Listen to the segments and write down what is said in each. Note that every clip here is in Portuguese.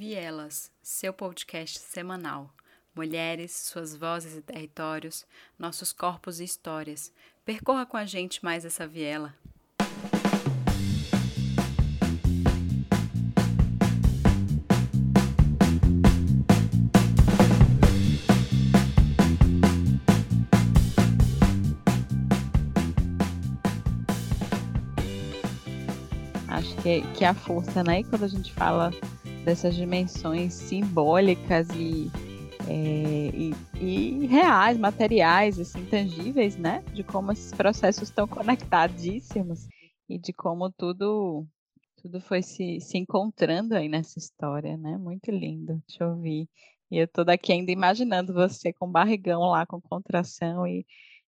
Vielas, seu podcast semanal. Mulheres, suas vozes e territórios, nossos corpos e histórias. Percorra com a gente mais essa viela. Acho que, que a força, né? Quando a gente fala dessas dimensões simbólicas e, é, e, e, reais, materiais, assim, tangíveis, né? De como esses processos estão conectadíssimos e de como tudo tudo foi se, se encontrando aí nessa história, né? Muito lindo te ouvir. E eu tô daqui ainda imaginando você com barrigão lá, com contração e,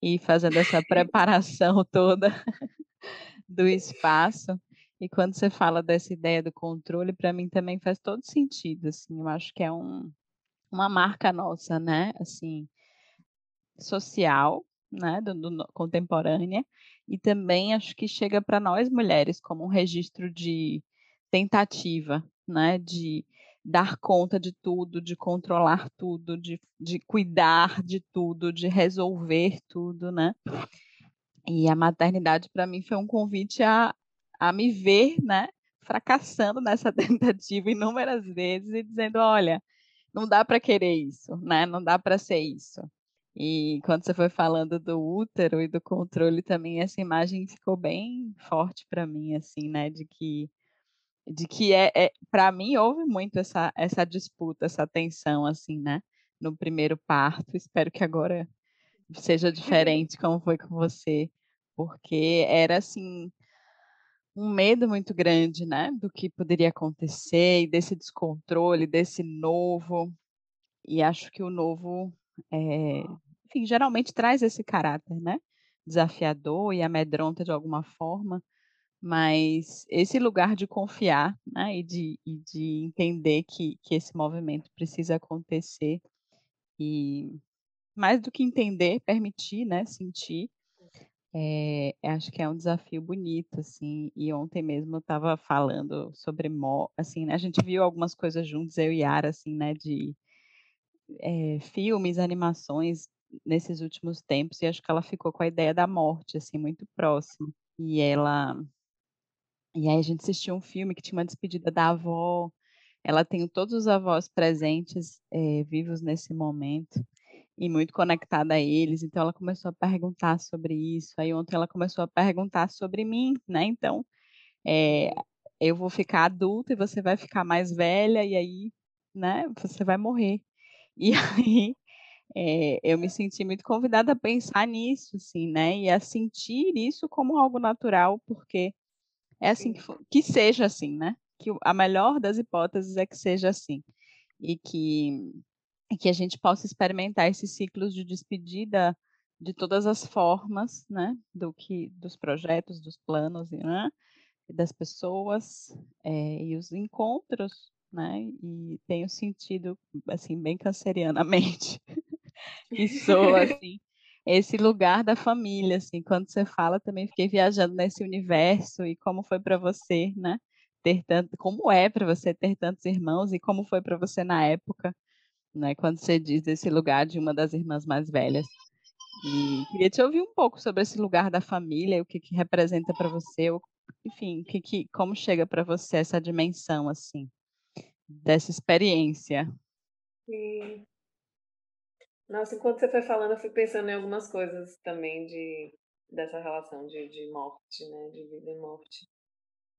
e fazendo essa preparação toda do espaço. E quando você fala dessa ideia do controle, para mim também faz todo sentido, assim, eu acho que é um, uma marca nossa, né, assim, social, né, do, do contemporânea, e também acho que chega para nós mulheres como um registro de tentativa, né, de dar conta de tudo, de controlar tudo, de, de cuidar de tudo, de resolver tudo, né? E a maternidade para mim foi um convite a, a me ver, né, fracassando nessa tentativa inúmeras vezes e dizendo, olha, não dá para querer isso, né? Não dá para ser isso. E quando você foi falando do útero e do controle também, essa imagem ficou bem forte para mim, assim, né? De que, de que é, é para mim houve muito essa, essa disputa, essa tensão, assim, né? No primeiro parto. Espero que agora seja diferente, como foi com você, porque era assim um medo muito grande, né, do que poderia acontecer e desse descontrole, desse novo. E acho que o novo, é, enfim, geralmente traz esse caráter, né, desafiador e amedronta de alguma forma. Mas esse lugar de confiar, né, e de, e de entender que, que esse movimento precisa acontecer e mais do que entender, permitir, né, sentir, é, acho que é um desafio bonito, assim, e ontem mesmo eu estava falando sobre, assim, né, a gente viu algumas coisas juntos, eu e Yara, assim, né, de é, filmes, animações nesses últimos tempos, e acho que ela ficou com a ideia da morte, assim, muito próxima, e ela, e aí a gente assistiu um filme que tinha uma despedida da avó, ela tem todos os avós presentes, é, vivos nesse momento, e muito conectada a eles, então ela começou a perguntar sobre isso. Aí ontem ela começou a perguntar sobre mim, né? Então, é, eu vou ficar adulta e você vai ficar mais velha, e aí, né, você vai morrer. E aí é, eu me senti muito convidada a pensar nisso, assim, né? E a sentir isso como algo natural, porque é assim que, que seja assim, né? Que a melhor das hipóteses é que seja assim. E que e que a gente possa experimentar esses ciclos de despedida de todas as formas, né, do que dos projetos, dos planos, né, das pessoas é, e os encontros, né, e tenho sentido assim bem cancerianamente e sou assim esse lugar da família, assim, quando você fala também fiquei viajando nesse universo e como foi para você, né, ter tanto, como é para você ter tantos irmãos e como foi para você na época né, quando você diz esse lugar de uma das irmãs mais velhas. E queria te ouvir um pouco sobre esse lugar da família, o que, que representa para você, enfim, que, que, como chega para você essa dimensão assim dessa experiência. Sim. Nossa, enquanto você foi falando, eu fui pensando em algumas coisas também de dessa relação de, de morte, né, de vida e morte.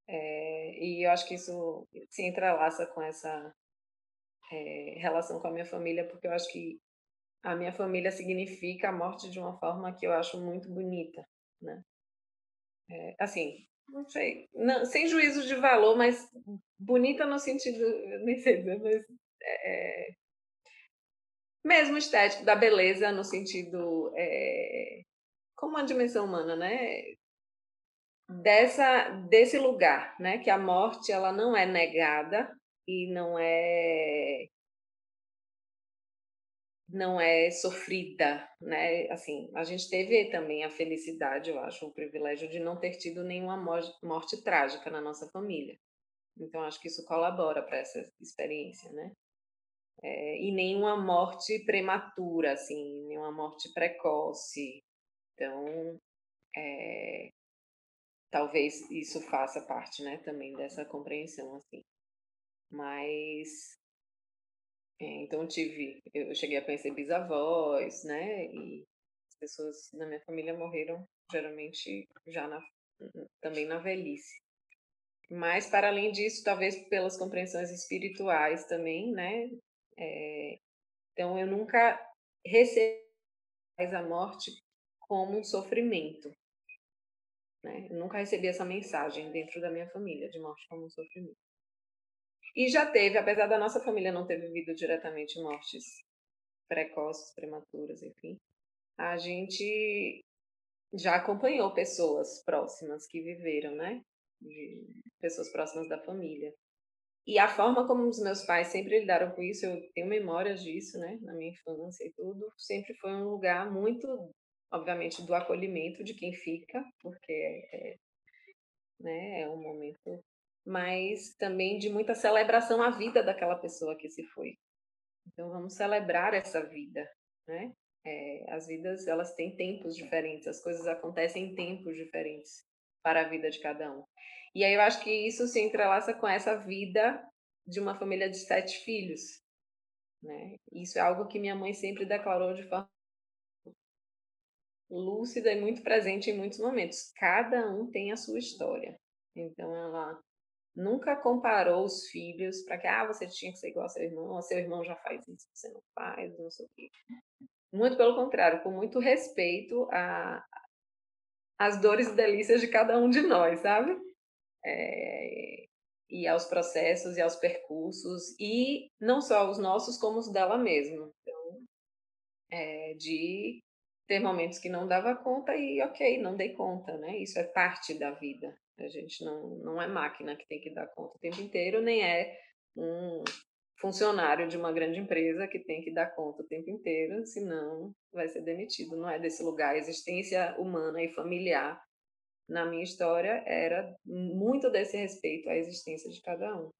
É, e eu acho que isso se entrelaça com essa é, relação com a minha família, porque eu acho que a minha família significa a morte de uma forma que eu acho muito bonita, né? É, assim, não sei, não, sem juízo de valor, mas bonita no sentido, nem sei dizer, mas é, mesmo estético da beleza no sentido é, como uma dimensão humana, né? Dessa desse lugar, né? Que a morte ela não é negada, e não é não é sofrida, né? Assim, a gente teve também a felicidade, eu acho, o privilégio de não ter tido nenhuma morte, trágica na nossa família. Então acho que isso colabora para essa experiência, né? É, e nenhuma morte prematura, assim, nenhuma morte precoce. Então, é, talvez isso faça parte, né, também dessa compreensão, assim. Mas, é, então tive, eu cheguei a conhecer bisavós, né, e as pessoas na minha família morreram geralmente já na, também na velhice. Mas, para além disso, talvez pelas compreensões espirituais também, né, é, então eu nunca recebi a morte como um sofrimento. Né? Eu nunca recebi essa mensagem dentro da minha família de morte como um sofrimento. E já teve, apesar da nossa família não ter vivido diretamente mortes precoces, prematuras, enfim, a gente já acompanhou pessoas próximas que viveram, né? De pessoas próximas da família. E a forma como os meus pais sempre lidaram com isso, eu tenho memórias disso, né? Na minha infância e tudo, sempre foi um lugar muito obviamente, do acolhimento de quem fica, porque é, né, é um momento, mas também de muita celebração à vida daquela pessoa que se foi. Então, vamos celebrar essa vida, né? É, as vidas, elas têm tempos diferentes, as coisas acontecem em tempos diferentes para a vida de cada um. E aí eu acho que isso se entrelaça com essa vida de uma família de sete filhos, né? Isso é algo que minha mãe sempre declarou de forma lúcida e muito presente em muitos momentos. Cada um tem a sua história. Então ela nunca comparou os filhos para que ah, você tinha que ser igual ao seu irmão, seu irmão já faz isso, você não faz, não sei o quê. Muito pelo contrário, com muito respeito as dores e delícias de cada um de nós, sabe? É, e aos processos e aos percursos, e não só os nossos, como os dela mesma. Então, é, de ter momentos que não dava conta e ok, não dei conta, né? Isso é parte da vida. A gente não, não é máquina que tem que dar conta o tempo inteiro, nem é um funcionário de uma grande empresa que tem que dar conta o tempo inteiro, senão vai ser demitido. Não é desse lugar. A existência humana e familiar, na minha história, era muito desse respeito à existência de cada um.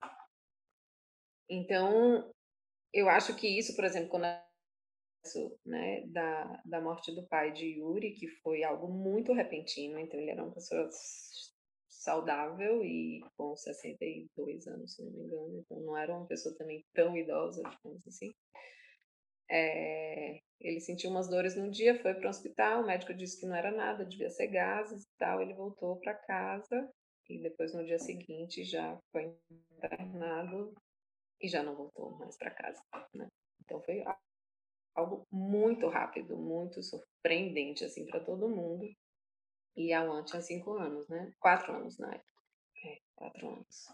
Então, eu acho que isso, por exemplo, quando né, da, da morte do pai de Yuri, que foi algo muito repentino, então ele era uma pessoa saudável e com 62 anos, se não me engano, então não era uma pessoa também tão idosa, digamos assim. É, ele sentiu umas dores no dia, foi para o hospital, o médico disse que não era nada, devia ser gases e tal, ele voltou para casa e depois no dia seguinte já foi internado e já não voltou mais para casa, né? Então foi algo muito rápido, muito surpreendente assim para todo mundo. E a Wan tinha cinco anos, né? Quatro anos na época. É, quatro anos.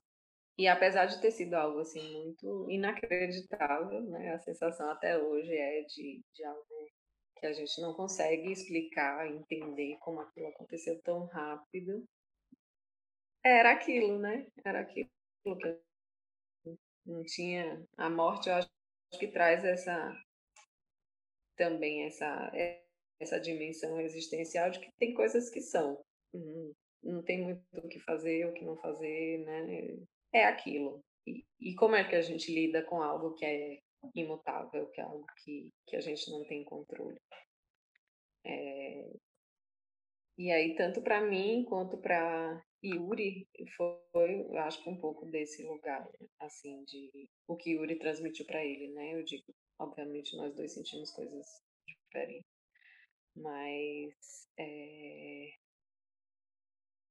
E apesar de ter sido algo assim muito inacreditável, né? A sensação até hoje é de, de algo que a gente não consegue explicar, entender como aquilo aconteceu tão rápido. Era aquilo, né? Era aquilo que não tinha. A morte, eu acho que traz essa também essa, essa dimensão existencial de que tem coisas que são. Não, não tem muito o que fazer, o que não fazer, né? É aquilo. E, e como é que a gente lida com algo que é imutável, que é algo que, que a gente não tem controle? É... E aí, tanto para mim quanto para Yuri, foi, eu acho que um pouco desse lugar, assim, de o que Yuri transmitiu para ele, né? Eu digo, Obviamente, nós dois sentimos coisas diferentes. Mas. É,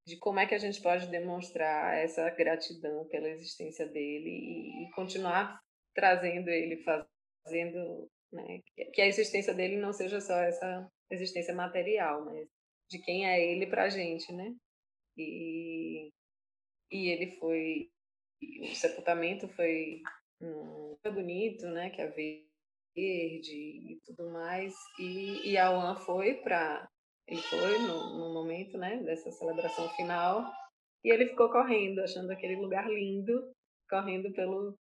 de como é que a gente pode demonstrar essa gratidão pela existência dele e, e continuar trazendo ele, fazendo. Né, que a existência dele não seja só essa existência material, mas de quem é ele para a gente, né? E, e ele foi. O sepultamento foi um, bonito, né? Que havia verde e tudo mais. E, e Awan foi para. Ele foi no, no momento né, dessa celebração final e ele ficou correndo, achando aquele lugar lindo, correndo pelo,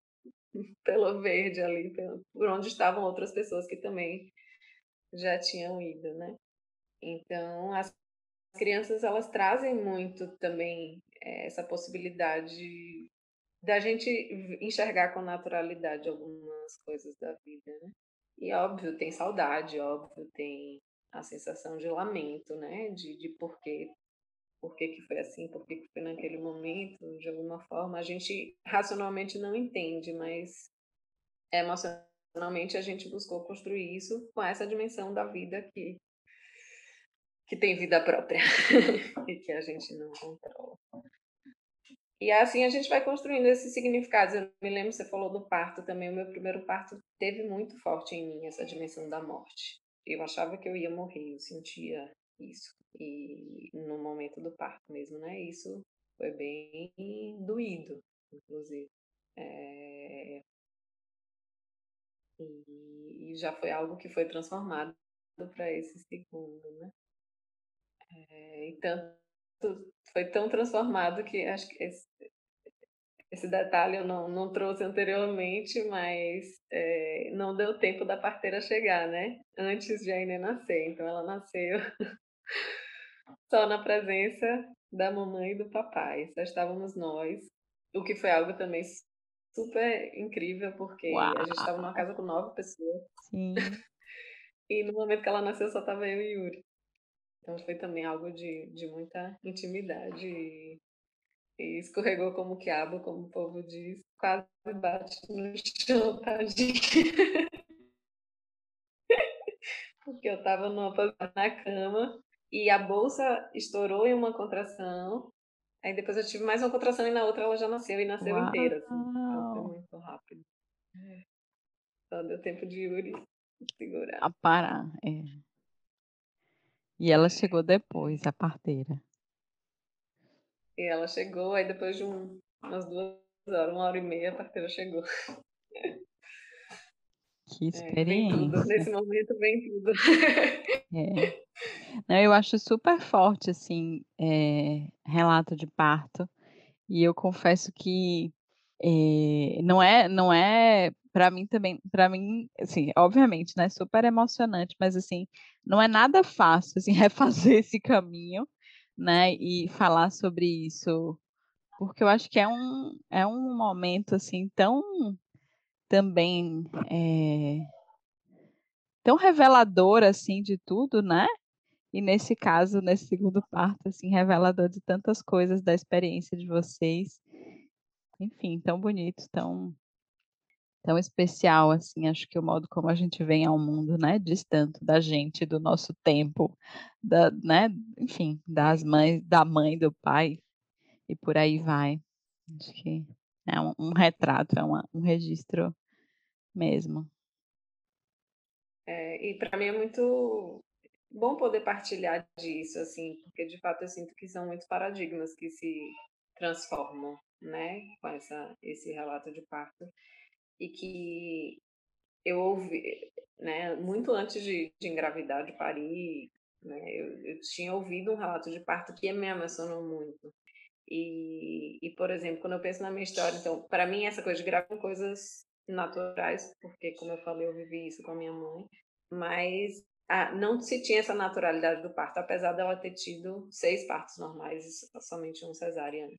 pelo verde ali, pelo, por onde estavam outras pessoas que também já tinham ido, né? Então, as crianças, elas trazem muito também é, essa possibilidade da gente enxergar com naturalidade algumas coisas da vida, né? E óbvio, tem saudade, óbvio, tem a sensação de lamento, né? De, de por quê, por que, que foi assim, por que, que foi naquele momento, de alguma forma. A gente racionalmente não entende, mas emocionalmente a gente buscou construir isso com essa dimensão da vida que, que tem vida própria e que a gente não controla. E assim a gente vai construindo esses significados. Eu me lembro, você falou do parto também. O meu primeiro parto teve muito forte em mim essa dimensão da morte. Eu achava que eu ia morrer, eu sentia isso. E no momento do parto mesmo, né? Isso foi bem doído, inclusive. É... E, já foi algo que foi transformado para esse segundo, né? É, e tanto foi tão transformado que acho que esse, esse detalhe eu não, não trouxe anteriormente, mas é, não deu tempo da parteira chegar, né? Antes de a Inê nascer. Então ela nasceu só na presença da mamãe e do papai. Só estávamos nós. O que foi algo também super incrível, porque Uau. a gente estava numa casa com nove pessoas. Sim. e no momento que ela nasceu só estava eu e Yuri. Então foi também algo de, de muita intimidade e, e escorregou como quiabo, como o povo diz, quase bate no chão, tadinho. Porque eu estava numa posição na cama e a bolsa estourou em uma contração. Aí depois eu tive mais uma contração e na outra ela já nasceu e nasceu Uau. inteira. Assim. Foi muito rápido. Só deu tempo de Yuri segurar. A parar, é. E ela chegou depois, a parteira. E ela chegou, aí depois de um, umas duas horas, uma hora e meia, a parteira chegou. Que experiência. É, Nesse momento vem tudo. É. Não, eu acho super forte, assim, é, relato de parto. E eu confesso que é, não é, não é para mim também, para mim, assim, obviamente, né, super emocionante, mas assim, não é nada fácil assim refazer esse caminho, né, e falar sobre isso, porque eu acho que é um é um momento assim tão também é, tão revelador assim de tudo, né? E nesse caso, nesse segundo parto, assim, revelador de tantas coisas da experiência de vocês. Enfim, tão bonito, tão tão especial, assim, acho que o modo como a gente vem ao mundo, né, diz tanto da gente, do nosso tempo, da, né, enfim, das mães, da mãe, do pai, e por aí vai. Acho que é um, um retrato, é uma, um registro mesmo. É, e para mim é muito bom poder partilhar disso, assim, porque de fato eu sinto que são muitos paradigmas que se transformam, né, com essa, esse relato de parto e que eu ouvi, né, muito antes de, de engravidar, de parir, né, eu, eu, tinha ouvido um relato de parto que me emocionou muito. E, e, por exemplo, quando eu penso na minha história, então, para mim, essa coisa de gravar coisas naturais, porque, como eu falei, eu vivi isso com a minha mãe, mas ah, não se tinha essa naturalidade do parto, apesar dela ter tido seis partos normais e somente um cesariano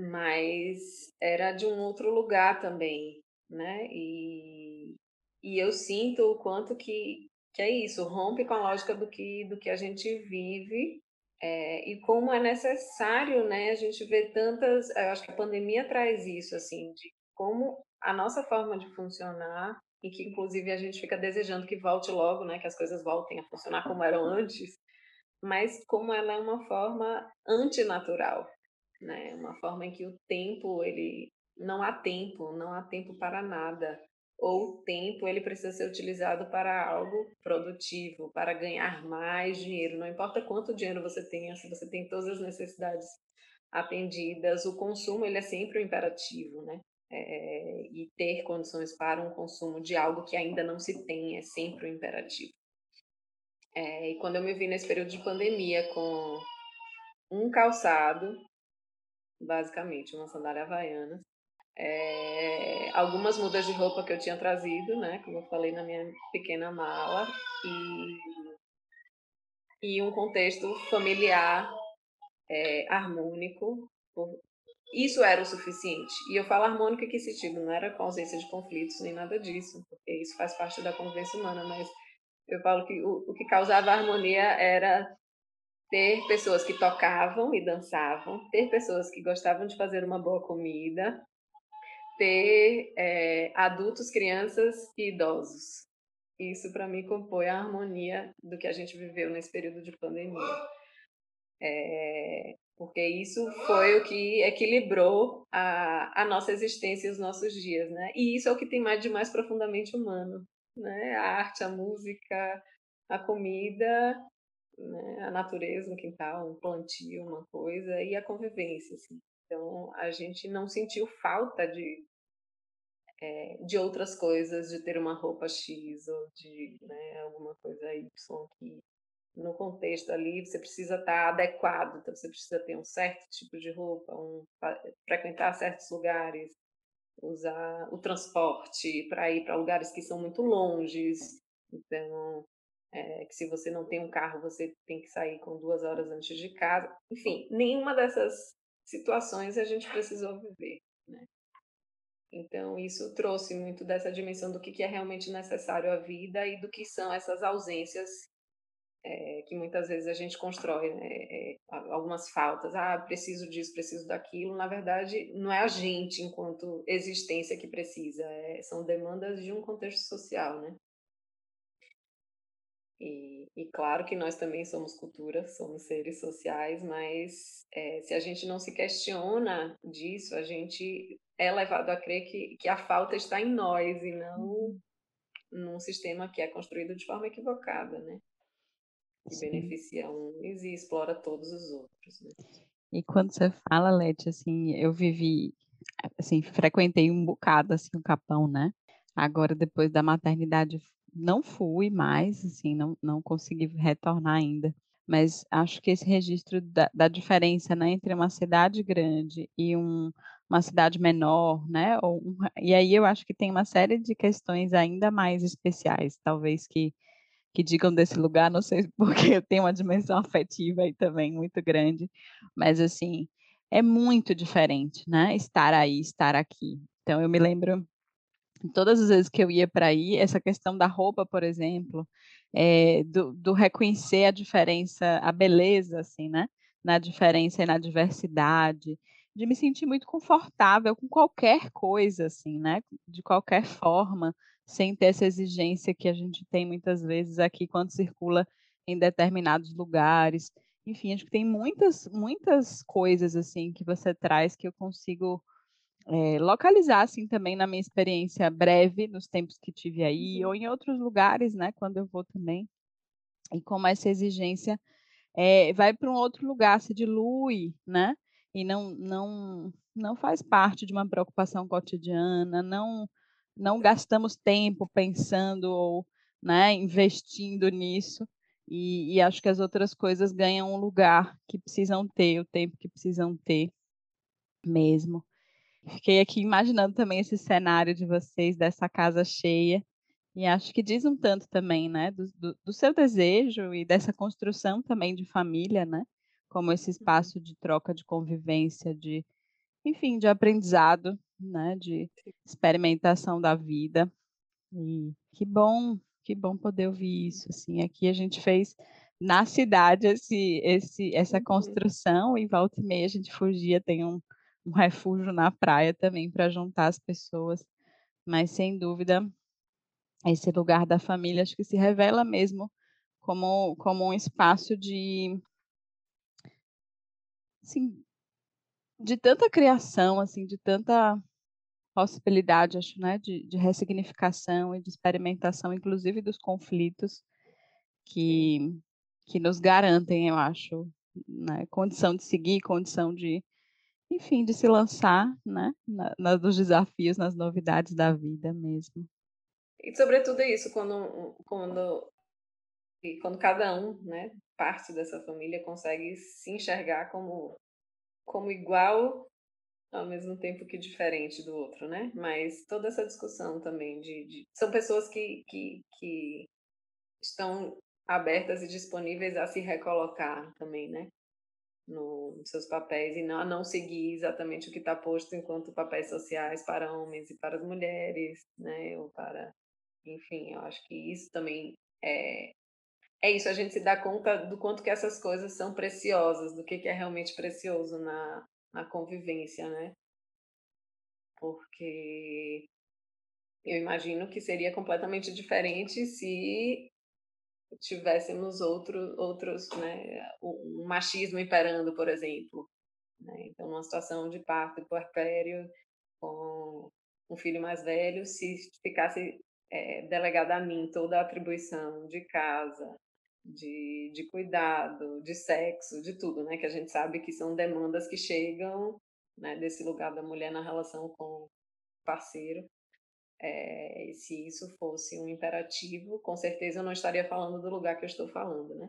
mas era de um outro lugar também, né? E, e eu sinto o quanto que, que é isso, rompe com a lógica do que, do que a gente vive é, e como é necessário, né? A gente vê tantas, eu acho que a pandemia traz isso, assim, de como a nossa forma de funcionar e que inclusive a gente fica desejando que volte logo, né? Que as coisas voltem a funcionar como eram antes, mas como ela é uma forma antinatural, né? Uma forma em que o tempo, ele não há tempo, não há tempo para nada. Ou o tempo, ele precisa ser utilizado para algo produtivo, para ganhar mais dinheiro. Não importa quanto dinheiro você tenha, se você tem todas as necessidades atendidas, o consumo, ele é sempre o um imperativo, né? É, e ter condições para um consumo de algo que ainda não se tem é sempre um imperativo. É, e quando eu me vi nesse período de pandemia com um calçado basicamente, uma sandália havaiana. É, algumas mudas de roupa que eu tinha trazido, né, como eu falei na minha pequena mala, e, e um contexto familiar é, harmônico, isso era o suficiente. E eu falo harmônica que sentido, não era com ausência de conflitos nem nada disso, porque isso faz parte da convivência humana, mas eu falo que o, o que causava harmonia era ter pessoas que tocavam e dançavam, ter pessoas que gostavam de fazer uma boa comida, ter é, adultos, crianças e idosos. Isso, para mim, compõe a harmonia do que a gente viveu nesse período de pandemia. É, porque isso foi o que equilibrou a, a nossa existência e os nossos dias, né? E isso é o que tem mais de mais profundamente humano, né? A arte, a música, a comida, né? a natureza, um quintal, um plantio, uma coisa, e a convivência, assim. Então, a gente não sentiu falta de, é, de outras coisas, de ter uma roupa X ou de né, alguma coisa Y que no contexto ali, você precisa estar adequado, então você precisa ter um certo tipo de roupa, um, frequentar certos lugares, usar o transporte para ir para lugares que são muito longes. Então, é, que se você não tem um carro, você tem que sair com duas horas antes de casa. Enfim, nenhuma dessas situações a gente precisou viver. Né? Então, isso trouxe muito dessa dimensão do que é realmente necessário à vida e do que são essas ausências é, que muitas vezes a gente constrói né, é, algumas faltas, ah, preciso disso, preciso daquilo. Na verdade, não é a gente, enquanto existência, que precisa, é, são demandas de um contexto social, né? E, e, claro que nós também somos cultura, somos seres sociais, mas é, se a gente não se questiona disso, a gente é levado a crer que, que a falta está em nós e não uhum. num sistema que é construído de forma equivocada, né? que Sim. beneficia uns e explora todos os outros. Né? E quando você fala, Leti, assim, eu vivi, assim, frequentei um bocado, assim, o Capão, né? Agora, depois da maternidade, não fui mais, assim, não, não consegui retornar ainda. Mas acho que esse registro da, da diferença né, entre uma cidade grande e um, uma cidade menor, né? Ou, e aí eu acho que tem uma série de questões ainda mais especiais, talvez que que digam desse lugar, não sei porque eu tenho uma dimensão afetiva aí também muito grande, mas assim, é muito diferente, né? Estar aí, estar aqui. Então eu me lembro todas as vezes que eu ia para aí, essa questão da roupa, por exemplo, é, do, do, reconhecer a diferença, a beleza, assim, né? Na diferença e na diversidade, de me sentir muito confortável com qualquer coisa, assim, né? De qualquer forma, sem ter essa exigência que a gente tem muitas vezes aqui quando circula em determinados lugares. Enfim, acho que tem muitas, muitas coisas assim que você traz que eu consigo é, localizar assim também na minha experiência breve nos tempos que tive aí uhum. ou em outros lugares, né, quando eu vou também. E como essa exigência é, vai para um outro lugar, se dilui, né? E não, não, não faz parte de uma preocupação cotidiana, não não gastamos tempo pensando ou né, investindo nisso. E, e, acho que as outras coisas ganham um lugar que precisam ter, o tempo que precisam ter mesmo. Fiquei aqui imaginando também esse cenário de vocês, dessa casa cheia, e acho que diz um tanto também, né, do, do, do seu desejo e dessa construção também de família, né, como esse uhum. espaço de troca, de convivência, de, enfim, de aprendizado né, de experimentação da vida. E que bom, que bom poder ouvir isso. Assim, aqui a gente fez na cidade esse, esse, essa uhum. construção e volta e meia a gente fugia, tem um, um refúgio na praia também para juntar as pessoas. Mas sem dúvida, esse lugar da família acho que se revela mesmo como, como um espaço de assim, de tanta criação, assim, de tanta possibilidade, acho, né, de, de ressignificação e de experimentação, inclusive dos conflitos que, que nos garantem, eu acho, né, condição de seguir, condição de, enfim, de se lançar, né, na, na, nos desafios, nas novidades da vida mesmo. E sobretudo isso, quando, quando, quando cada um, né, parte dessa família consegue se enxergar como, como igual ao mesmo tempo que diferente do outro, né? Mas toda essa discussão também de, de... são pessoas que, que, que estão abertas e disponíveis a se recolocar também, né? No, nos seus papéis e não, não seguir exatamente o que está posto enquanto papéis sociais para homens e para as mulheres, né? Ou para, enfim, eu acho que isso também é é isso, a gente se dá conta do quanto que essas coisas são preciosas, do que, que é realmente precioso na, na convivência, né? Porque eu imagino que seria completamente diferente se tivéssemos outro, outros, né, um machismo imperando, por exemplo. Né? Então, numa situação de parto e puerpério, com um filho mais velho, se ficasse é, delegada a mim toda a atribuição de casa, de, de cuidado, de sexo, de tudo, né? Que a gente sabe que são demandas que chegam né, desse lugar da mulher na relação com o parceiro. É, se isso fosse um imperativo, com certeza eu não estaria falando do lugar que eu estou falando, né?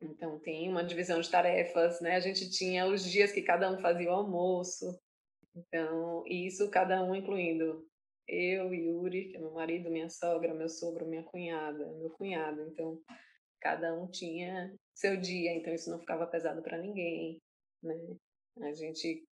Então tem uma divisão de tarefas, né? A gente tinha os dias que cada um fazia o almoço, então isso cada um incluindo eu, Yuri, que é meu marido, minha sogra, meu sogro, minha cunhada, meu cunhado. Então cada um tinha seu dia, então isso não ficava pesado para ninguém, né? A gente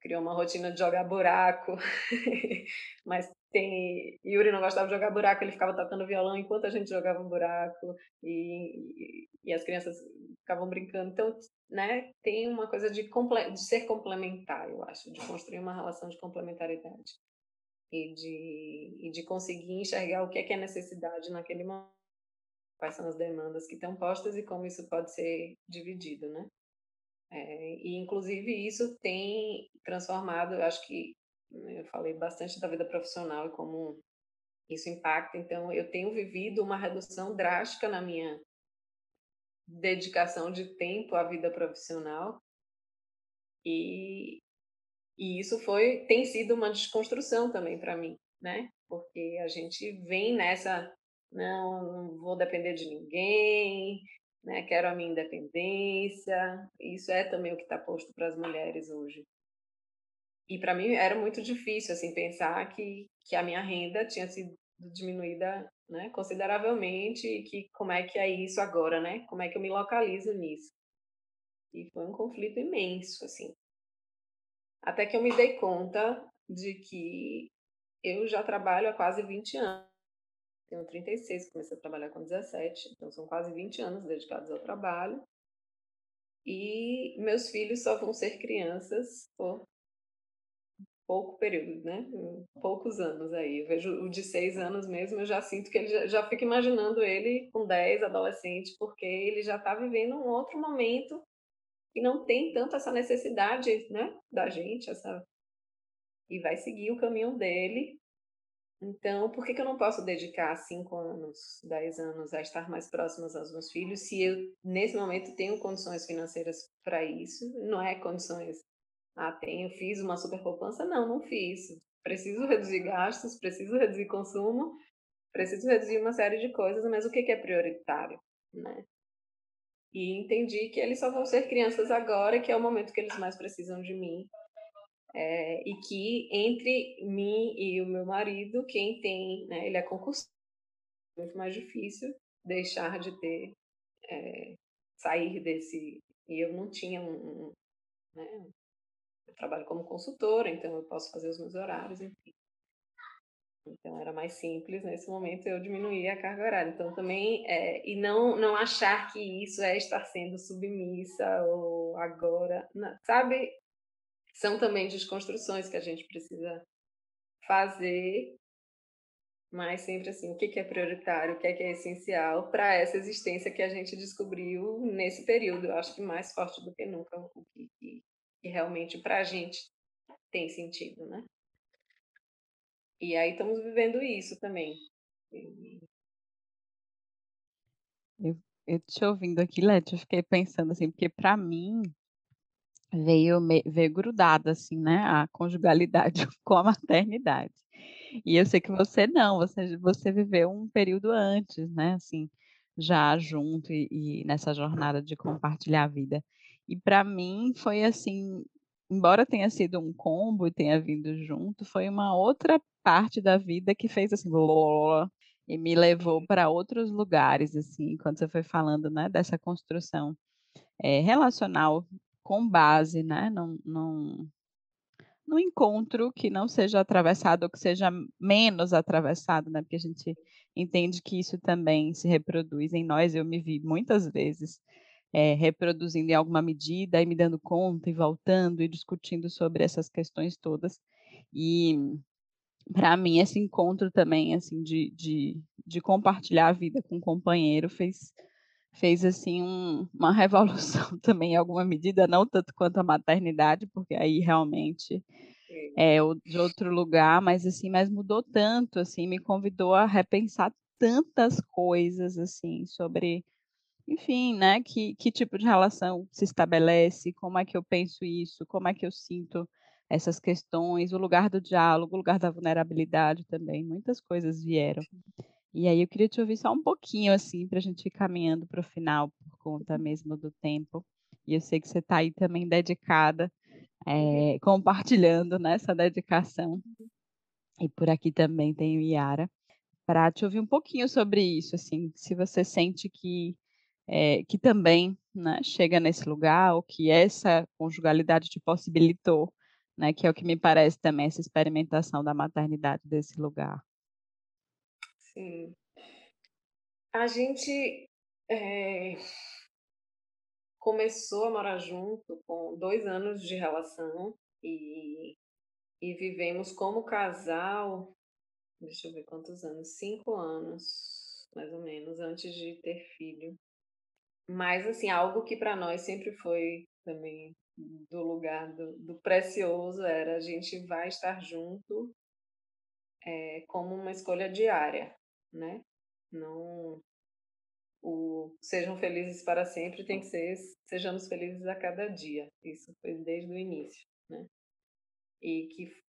criou uma rotina de jogar buraco, mas tem Yuri não gostava de jogar buraco, ele ficava tocando violão enquanto a gente jogava buraco e, e, as crianças ficavam brincando. Então, né, tem uma coisa de, de ser complementar, eu acho, de construir uma relação de complementaridade e de, e de conseguir enxergar o que é, que é necessidade naquele momento quais são as demandas que estão postas e como isso pode ser dividido, né? É, e, inclusive, isso tem transformado, eu acho que eu falei bastante da vida profissional e como isso impacta. Então, eu tenho vivido uma redução drástica na minha dedicação de tempo à vida profissional. E, e isso foi tem sido uma desconstrução também para mim, né? Porque a gente vem nessa não, não vou depender de ninguém, né? quero a minha independência. Isso é também o que está posto para as mulheres hoje. E para mim era muito difícil assim pensar que, que a minha renda tinha sido diminuída né, consideravelmente e que como é que é isso agora, né? Como é que eu me localizo nisso? E foi um conflito imenso, assim. Até que eu me dei conta de que eu já trabalho há quase 20 anos tenho 36, comecei a trabalhar com 17, então são quase 20 anos dedicados ao trabalho. E meus filhos só vão ser crianças por pouco período, né? Poucos anos aí. Eu vejo o de seis anos mesmo, eu já sinto que ele já, já fico imaginando ele com 10, adolescente, porque ele já está vivendo um outro momento e não tem tanto essa necessidade, né, da gente, essa e vai seguir o caminho dele então, por que, que eu não posso dedicar cinco anos, dez anos a estar mais próximas aos meus filhos se eu, nesse momento, tenho condições financeiras para isso? Não é condições, ah, tenho, fiz uma super poupança? Não, não fiz. Preciso reduzir gastos, preciso reduzir consumo, preciso reduzir uma série de coisas, mas o que, que é prioritário, né? E entendi que eles só vão ser crianças agora, que é o momento que eles mais precisam de mim, é, e que entre mim e o meu marido, quem tem, né, ele é concurso, é muito mais difícil deixar de ter, é, sair desse. E eu não tinha um. um né, eu trabalho como consultora, então eu posso fazer os meus horários, enfim. Então era mais simples nesse momento eu diminuir a carga horária. Então também é, e não não achar que isso é estar sendo submissa ou agora, não, sabe? são também desconstruções que a gente precisa fazer, mas sempre assim, o que é prioritário, o que é, que é essencial para essa existência que a gente descobriu nesse período. Eu acho que mais forte do que nunca, o que, que, realmente para a gente tem sentido, né? E aí estamos vivendo isso também. Eu, eu te ouvindo aqui, Leti, eu fiquei pensando assim, porque para mim veio, veio grudada, assim, né, a conjugalidade com a maternidade. E eu sei que você não, você, você viveu um período antes, né, assim, já junto e, e nessa jornada de compartilhar a vida. E para mim foi assim, embora tenha sido um combo e tenha vindo junto, foi uma outra parte da vida que fez assim, blá, e me levou para outros lugares, assim, quando você foi falando, né, dessa construção é, relacional com base, né, num, num, num, encontro que não seja atravessado ou que seja menos atravessado, né, porque a gente entende que isso também se reproduz em nós. Eu me vi muitas vezes é, reproduzindo em alguma medida e me dando conta e voltando e discutindo sobre essas questões todas. E para mim esse encontro também assim de, de, de compartilhar a vida com um companheiro fez fez assim um, uma revolução também em alguma medida, não tanto quanto a maternidade, porque aí realmente é de outro lugar, mas assim, mas mudou tanto, assim, me convidou a repensar tantas coisas assim sobre, enfim, né, que, que tipo de relação se estabelece, como é que eu penso isso, como é que eu sinto essas questões, o lugar do diálogo, o lugar da vulnerabilidade também, muitas coisas vieram. E aí eu queria te ouvir só um pouquinho, assim, para a gente ir caminhando para o final, por conta mesmo do tempo. E eu sei que você está aí também dedicada, é, compartilhando nessa né, dedicação. E por aqui também tem o Iara, para te ouvir um pouquinho sobre isso, assim, se você sente que, é, que também né, chega nesse lugar, ou que essa conjugalidade te possibilitou, né, que é o que me parece também, essa experimentação da maternidade desse lugar. Sim. A gente é, começou a morar junto com dois anos de relação e, e vivemos como casal, deixa eu ver quantos anos, cinco anos, mais ou menos, antes de ter filho. Mas, assim, algo que para nós sempre foi também do lugar do, do precioso era a gente vai estar junto é, como uma escolha diária né? Não o sejam felizes para sempre tem que ser sejamos felizes a cada dia. Isso foi desde o início, né? E que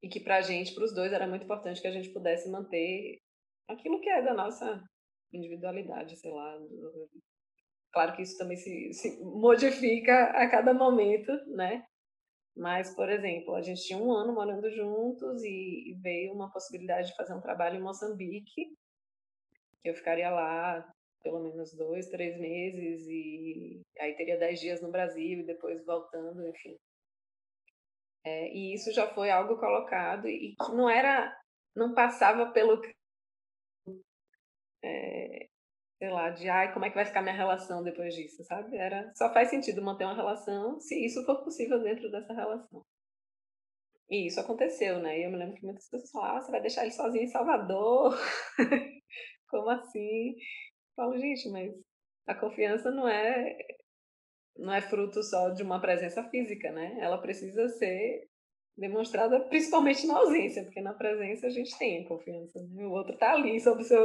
e que para a gente, para os dois, era muito importante que a gente pudesse manter aquilo que é da nossa individualidade, sei lá. Claro que isso também se, se modifica a cada momento, né? Mas, por exemplo, a gente tinha um ano morando juntos e veio uma possibilidade de fazer um trabalho em Moçambique, que eu ficaria lá pelo menos dois, três meses e aí teria dez dias no Brasil e depois voltando, enfim. É, e isso já foi algo colocado e que não era, não passava pelo é, sei lá, de ai, como é que vai ficar minha relação depois disso, sabe? Era, só faz sentido manter uma relação se isso for possível dentro dessa relação. E isso aconteceu, né? E eu me lembro que muitas pessoas falavam, ah, você vai deixar ele sozinho em Salvador? como assim? Eu falo, gente, mas a confiança não é não é fruto só de uma presença física, né? Ela precisa ser demonstrada principalmente na ausência, porque na presença a gente tem confiança. Né? O outro tá ali sob seu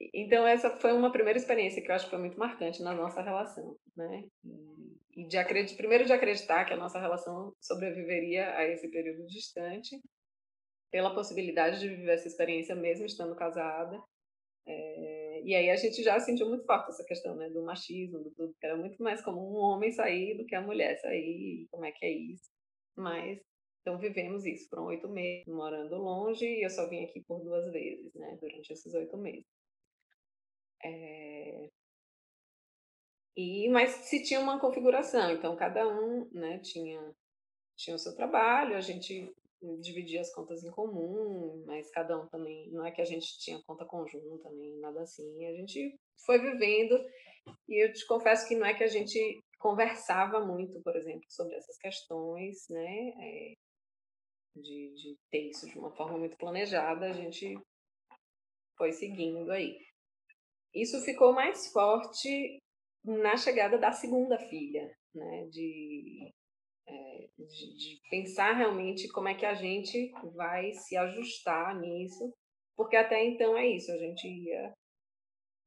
então, essa foi uma primeira experiência que eu acho que foi muito marcante na nossa relação, né? E de acreditar, primeiro de acreditar que a nossa relação sobreviveria a esse período distante, pela possibilidade de viver essa experiência mesmo estando casada. É, e aí a gente já sentiu muito forte essa questão, né, do machismo, do tudo, que era muito mais comum um homem sair do que a mulher sair, como é que é isso. Mas então vivemos isso, foram oito meses morando longe e eu só vim aqui por duas vezes, né, durante esses oito meses. É... E, mas se tinha uma configuração, então cada um né, tinha, tinha o seu trabalho, a gente dividia as contas em comum, mas cada um também, não é que a gente tinha conta conjunta, nem nada assim, a gente foi vivendo, e eu te confesso que não é que a gente conversava muito, por exemplo, sobre essas questões, né, é, de, de ter isso de uma forma muito planejada, a gente foi seguindo aí. Isso ficou mais forte na chegada da segunda filha, né? De, é, de, de, pensar realmente como é que a gente vai se ajustar nisso, porque até então é isso, a gente ia,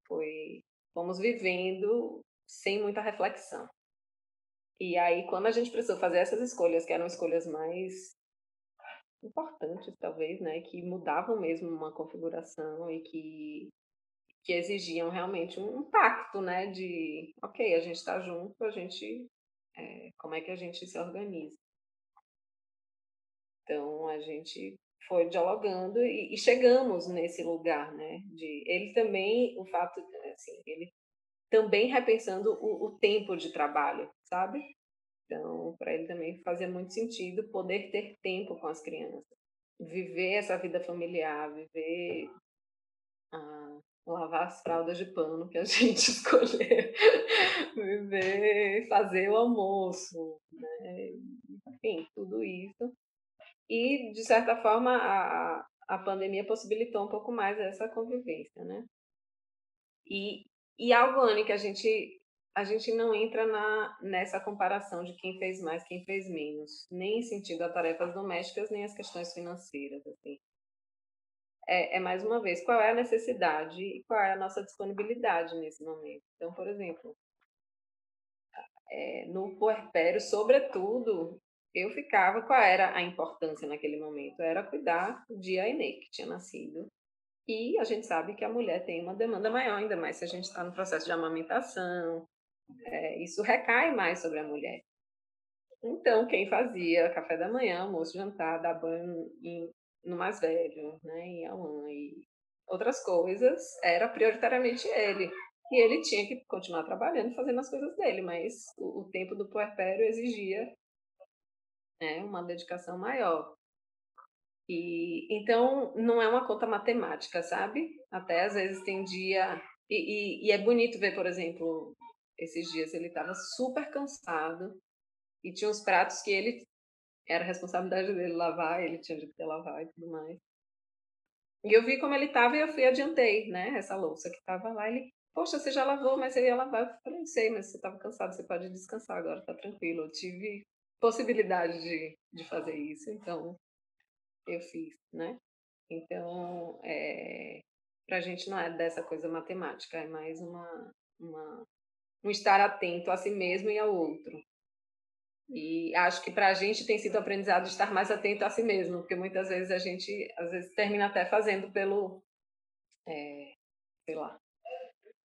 foi, fomos vivendo sem muita reflexão. E aí, quando a gente precisou fazer essas escolhas, que eram escolhas mais importantes, talvez, né, que mudavam mesmo uma configuração e que que exigiam realmente um pacto, né? De, ok, a gente está junto, a gente, é, como é que a gente se organiza? Então a gente foi dialogando e, e, chegamos nesse lugar, né? De ele também, o fato, assim, ele também repensando o, o tempo de trabalho, sabe? Então, para ele também fazia muito sentido poder ter tempo com as crianças, viver essa vida familiar, viver lavar as fraldas de pano que a gente escolher, viver, fazer o almoço, né? enfim, tudo isso. E, de certa forma, a, a pandemia possibilitou um pouco mais essa convivência, né? E, e algo, Anne, que a gente a gente não entra na, nessa comparação de quem fez mais, quem fez menos, nem em sentido a tarefas domésticas, nem as questões financeiras. Assim. É, é, mais uma vez, qual é a necessidade e qual é a nossa disponibilidade nesse momento. Então, por exemplo, é, no puerpério, sobretudo, eu ficava, qual era a importância naquele momento? Era cuidar de Aine, que tinha nascido. E a gente sabe que a mulher tem uma demanda maior, ainda mais se a gente está no processo de amamentação, é, isso recai mais sobre a mulher. Então, quem fazia café da manhã, almoço, jantar, dar banho em, no mais velho, né, em Awan e outras coisas, era prioritariamente ele. E ele tinha que continuar trabalhando, fazendo as coisas dele, mas o, o tempo do puerpério exigia né, uma dedicação maior. E então não é uma conta matemática, sabe? Até às vezes tem dia e, e, e é bonito ver, por exemplo, esses dias ele estava super cansado e tinha uns pratos que ele era responsabilidade dele lavar, ele tinha de ter lavar e tudo mais. E eu vi como ele estava e eu fui adiantei, né, essa louça que estava lá. Ele, poxa, você já lavou, mas você ia lavar. Eu falei, sei, mas você estava cansado, você pode descansar agora, tá tranquilo. Eu tive possibilidade de, de fazer isso, então eu fiz, né? Então, é, para a gente não é dessa coisa matemática, é mais uma, uma um estar atento a si mesmo e ao outro. E acho que para a gente tem sido aprendizado estar mais atento a si mesmo, porque muitas vezes a gente, às vezes, termina até fazendo pelo, é, sei lá,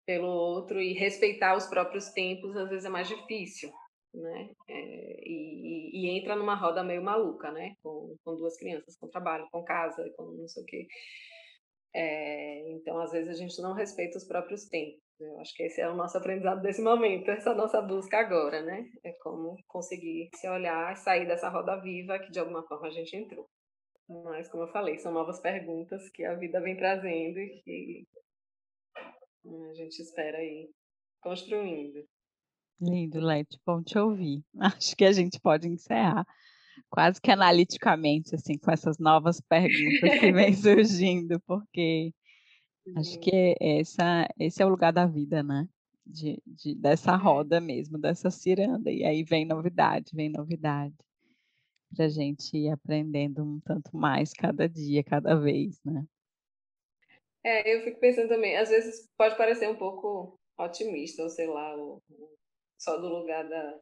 pelo outro e respeitar os próprios tempos, às vezes é mais difícil, né? É, e, e, entra numa roda meio maluca, né? Com, com duas crianças, com trabalho, com casa, com não sei o quê. É, então, às vezes, a gente não respeita os próprios tempos. Eu acho que esse é o nosso aprendizado desse momento, essa nossa busca agora, né? É como conseguir se olhar e sair dessa roda viva que de alguma forma a gente entrou. Mas, como eu falei, são novas perguntas que a vida vem trazendo e que a gente espera aí construindo. Lindo, Lete, bom te ouvir. Acho que a gente pode encerrar quase que analiticamente, assim, com essas novas perguntas que vêm surgindo, porque Acho que é essa, esse é o lugar da vida, né? De, de, dessa é. roda mesmo, dessa ciranda. E aí vem novidade, vem novidade. Para a gente ir aprendendo um tanto mais cada dia, cada vez, né? É, eu fico pensando também, às vezes pode parecer um pouco otimista, ou sei lá, ou, só do lugar da.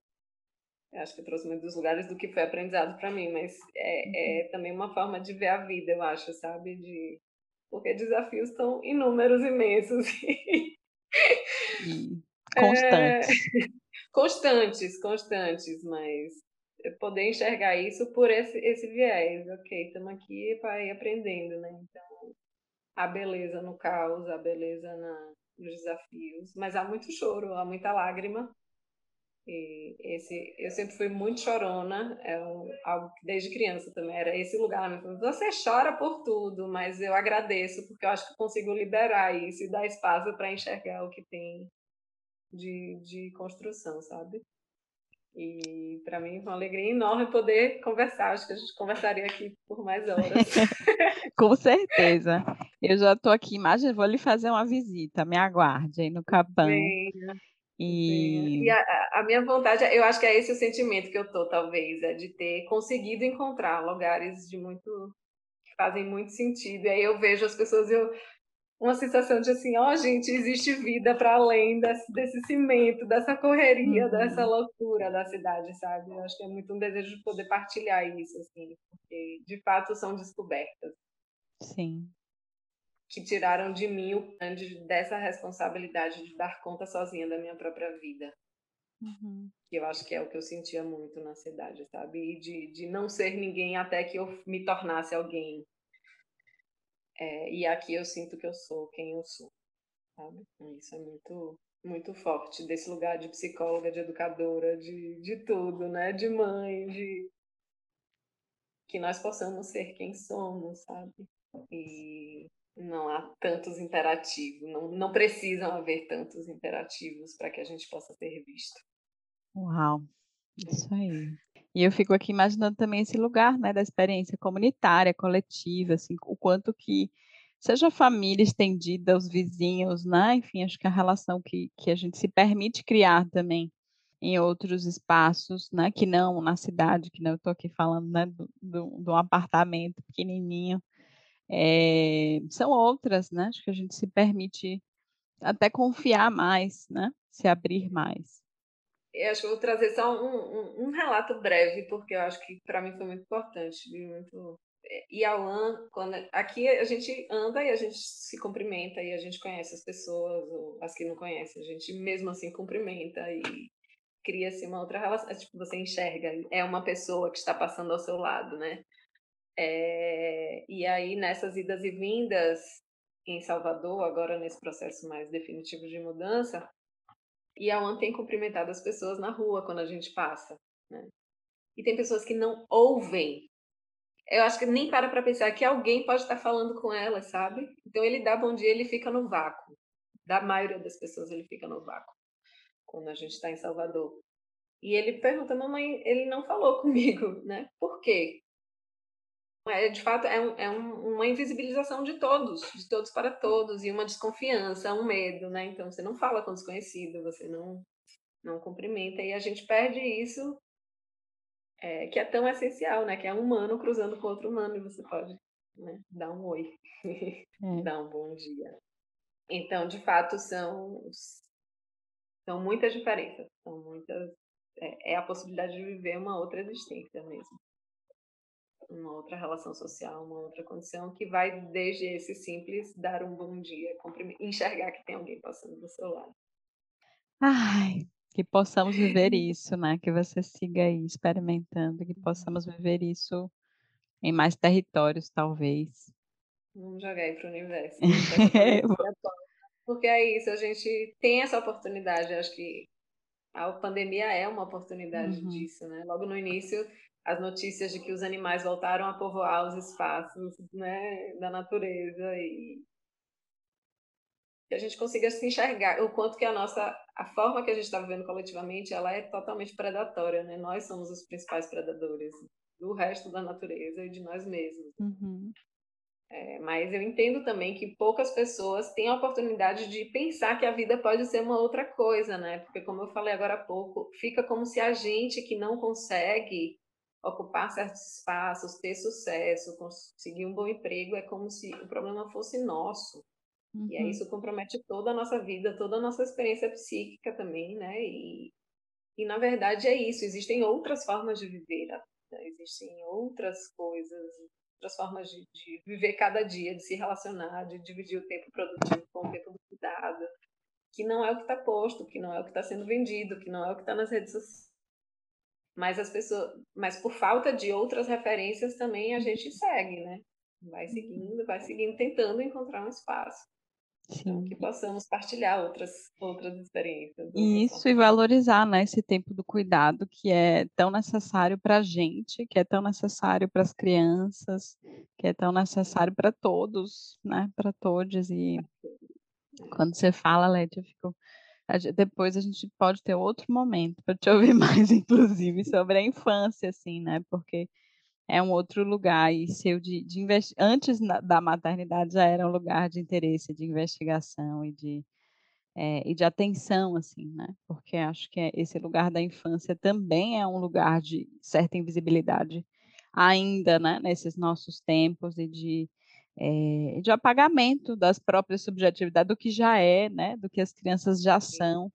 Acho que eu trouxe muito dos lugares do que foi aprendizado para mim, mas é, é uhum. também uma forma de ver a vida, eu acho, sabe? De porque desafios estão inúmeros, imensos. E constantes. É, constantes, constantes, mas poder enxergar isso por esse, esse viés. Ok, estamos aqui para ir aprendendo, né? Então, a beleza no caos, a beleza na, nos desafios, mas há muito choro, há muita lágrima, e esse, eu sempre fui muito chorona, é um, algo que desde criança também era esse lugar. Você chora por tudo, mas eu agradeço porque eu acho que consigo liberar isso e dar espaço para enxergar o que tem de, de construção, sabe? E para mim é uma alegria enorme poder conversar. Acho que a gente conversaria aqui por mais horas. Com certeza. Eu já estou aqui, imagina, vou lhe fazer uma visita, me aguarde aí no Capão. Venha. E, e a, a, minha vontade, eu acho que é esse o sentimento que eu tô, talvez, é de ter conseguido encontrar lugares de muito que fazem muito sentido. E aí eu vejo as pessoas, eu uma sensação de assim, ó, oh, gente, existe vida para além desse, desse cimento, dessa correria, uhum. dessa loucura da cidade, sabe? Eu acho que é muito um desejo de poder partilhar isso, assim, porque de fato são descobertas. Sim que tiraram de mim o grande dessa responsabilidade de dar conta sozinha da minha própria vida. Uhum. Eu acho que é o que eu sentia muito na cidade, sabe? E de, de não ser ninguém até que eu me tornasse alguém. É, e aqui eu sinto que eu sou quem eu sou, sabe? Isso é muito muito forte desse lugar de psicóloga, de educadora, de, de tudo, né? De mãe, de que nós possamos ser quem somos, sabe? E não há tantos interativos, não, não precisam haver tantos interativos para que a gente possa ser visto. Uau, isso aí. E eu fico aqui imaginando também esse lugar, né, da experiência comunitária, coletiva, assim, o quanto que seja a família estendida, os vizinhos, né? Enfim, acho que a relação que, que a gente se permite criar também em outros espaços, né? Que não na cidade, que não eu estou aqui falando, né? Do, do, do apartamento pequenininho, é, são outras, né? Acho que a gente se permite até confiar mais, né? Se abrir mais. Eu acho que eu vou trazer só um, um, um relato breve, porque eu acho que para mim foi muito importante, muito e Alan, quando aqui a gente anda e a gente se cumprimenta e a gente conhece as pessoas, ou as que não conhecem, a gente mesmo assim cumprimenta e cria-se uma outra relação. Tipo, você enxerga, é uma pessoa que está passando ao seu lado, né? É, e aí, nessas idas e vindas em Salvador, agora nesse processo mais definitivo de mudança, e Alan tem cumprimentado as pessoas na rua quando a gente passa, né? E tem pessoas que não ouvem eu acho que nem para para pensar que alguém pode estar falando com ela, sabe? Então ele dá bom dia, ele fica no vácuo. Da maioria das pessoas ele fica no vácuo quando a gente está em Salvador. E ele pergunta, mamãe, ele não falou comigo, né? Por quê? É, de fato, é, um, é um, uma invisibilização de todos, de todos para todos, e uma desconfiança, um medo, né? Então você não fala com desconhecido, você não, não cumprimenta, e a gente perde isso é, que é tão essencial, né? Que é um humano cruzando com outro humano e você pode né, dar um oi, é. dar um bom dia. Então, de fato, são, são muitas diferenças, são muitas. É, é a possibilidade de viver uma outra existência mesmo. Uma outra relação social, uma outra condição que vai desde esse simples dar um bom dia, enxergar que tem alguém passando do seu lado. Ai, que possamos viver isso, né? Que você siga aí experimentando, que possamos viver isso em mais territórios, talvez. Vamos jogar aí para o universo. Porque é isso, a gente tem essa oportunidade. Acho que a pandemia é uma oportunidade uhum. disso, né? Logo no início, as notícias de que os animais voltaram a povoar os espaços, né, da natureza e que a gente consiga se enxergar. O quanto que a nossa a forma que a gente está vivendo coletivamente ela é totalmente predatória né? Nós somos os principais predadores do resto da natureza e de nós mesmos. Uhum. é, mas eu entendo também que poucas pessoas têm a oportunidade de pensar que a vida pode ser uma outra coisa né? Porque como eu falei agora há pouco fica como se a gente que não consegue ocupar certos espaços ter sucesso conseguir um bom emprego é como se o problema fosse nosso Uhum. E aí isso compromete toda a nossa vida, toda a nossa experiência psíquica também, né? E, e na verdade é isso, existem outras formas de viver, né? existem outras coisas, outras formas de, de, viver cada dia, de se relacionar, de dividir o tempo produtivo com o tempo do cuidado, que não é o que está posto, que não é o que está sendo vendido, que não é o que está nas redes sociais. Mas as pessoas, mas por falta de outras referências também a gente segue, né? Vai uhum. seguindo, vai seguindo, tentando encontrar um espaço. Sim. que possamos partilhar outras, outras experiências. Isso, e valorizar né, esse tempo do cuidado que é tão necessário para a gente, que é tão necessário para as crianças, que é tão necessário para todos, né, para todos. E quando você fala, Leti, eu fico. Depois a gente pode ter outro momento para te ouvir mais, inclusive, sobre a infância, assim, né? Porque é um outro lugar e seu de, de antes da maternidade já era um lugar de interesse, de investigação e de é, e de atenção, assim, né? Porque acho que esse lugar da infância também é um lugar de certa invisibilidade ainda, né? Nesses nossos tempos e de é, de apagamento das próprias subjetividades do que já é, né? Do que as crianças já são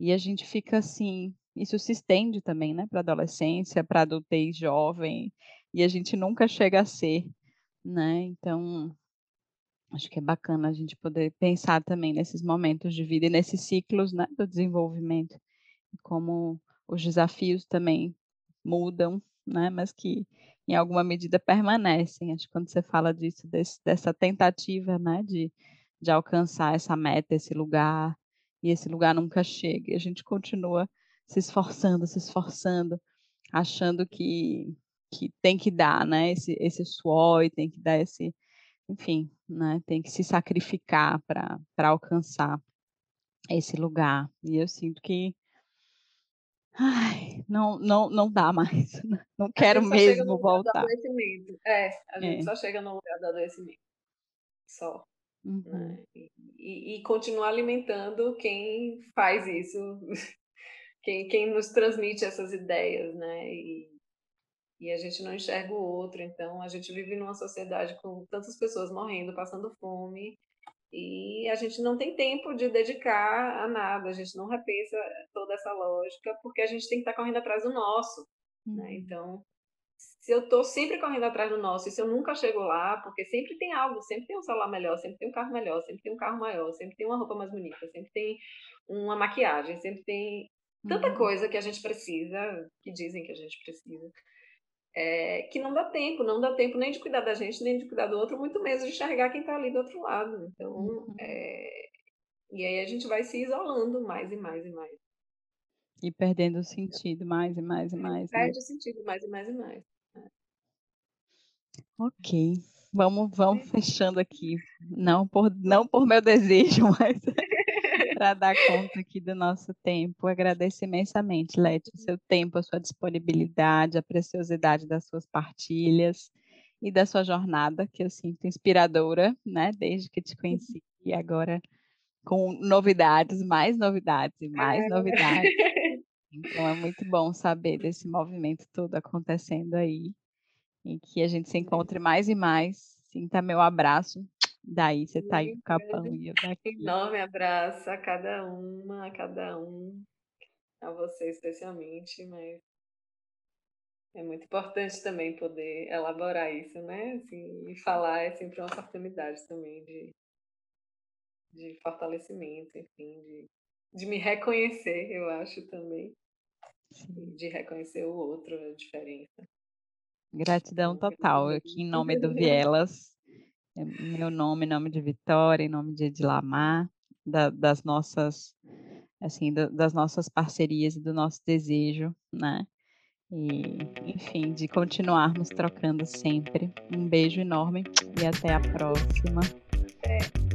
e a gente fica assim isso se estende também, né, para adolescência, para adultez jovem, e a gente nunca chega a ser, né? Então, acho que é bacana a gente poder pensar também nesses momentos de vida e nesses ciclos, né, do desenvolvimento, como os desafios também mudam, né, mas que em alguma medida permanecem. Acho que quando você fala disso, desse, dessa tentativa, né, de, de alcançar essa meta, esse lugar, e esse lugar nunca chega. E a gente continua se esforçando, se esforçando, achando que, que tem que dar, né? Esse, esse suor e tem que dar esse, enfim, né? Tem que se sacrificar para alcançar esse lugar. E eu sinto que Ai, não, não, não dá mais. Não quero mesmo voltar. É, a gente é. só chega no lugar do adoecimento. Só. Uhum. Né? E, e, continuar alimentando quem faz isso, quem, quem nos transmite essas ideias, né? E, e a gente não enxerga o outro. Então, a gente vive numa sociedade com tantas pessoas morrendo, passando fome, e a gente não tem tempo de dedicar a nada, a gente não repensa toda essa lógica, porque a gente tem que estar correndo atrás do nosso. Né? Uhum. Então, se eu estou sempre correndo atrás do nosso, e se eu nunca chego lá, porque sempre tem algo, sempre tem um celular melhor, sempre tem um carro melhor, sempre tem um carro maior, sempre tem uma roupa mais bonita, sempre tem uma maquiagem, sempre tem tanta uhum. coisa que a gente precisa, que dizem que a gente precisa é, que não dá tempo, não dá tempo nem de cuidar da gente, nem de cuidar do outro, muito menos de enxergar quem está ali do outro lado. Então, uhum. é, e aí a gente vai se isolando mais e mais e mais. E perdendo o sentido mais e mais e mais. Né? Perde né? o sentido mais e mais e mais. É. Ok. Vamos, vamos fechando aqui. Não por, não por meu desejo, mas para dar conta aqui do nosso tempo. Agradeço imensamente, Leti, o seu tempo, a sua disponibilidade, a preciosidade das suas partilhas e da sua jornada, que eu sinto inspiradora, né? Desde que te conheci e agora com novidades, mais novidades e mais novidades. Então é muito bom saber desse movimento todo acontecendo aí e que a gente se encontre mais e mais. Sinta meu abraço Daí você tá aí com o capão e eu daqui. Enorme abraço a cada uma, a cada um, a você especialmente, mas é muito importante também poder elaborar isso, né? Assim, e falar é sempre uma oportunidade também de, de fortalecimento, enfim, de, de me reconhecer, eu acho também. De reconhecer o outro, a diferença. Gratidão total. Aqui em nome do Vielas, meu nome, nome de Vitória, em nome de Edilamar, da, das nossas, assim, da, das nossas parcerias e do nosso desejo, né? E, enfim, de continuarmos trocando sempre. Um beijo enorme e até a próxima. É.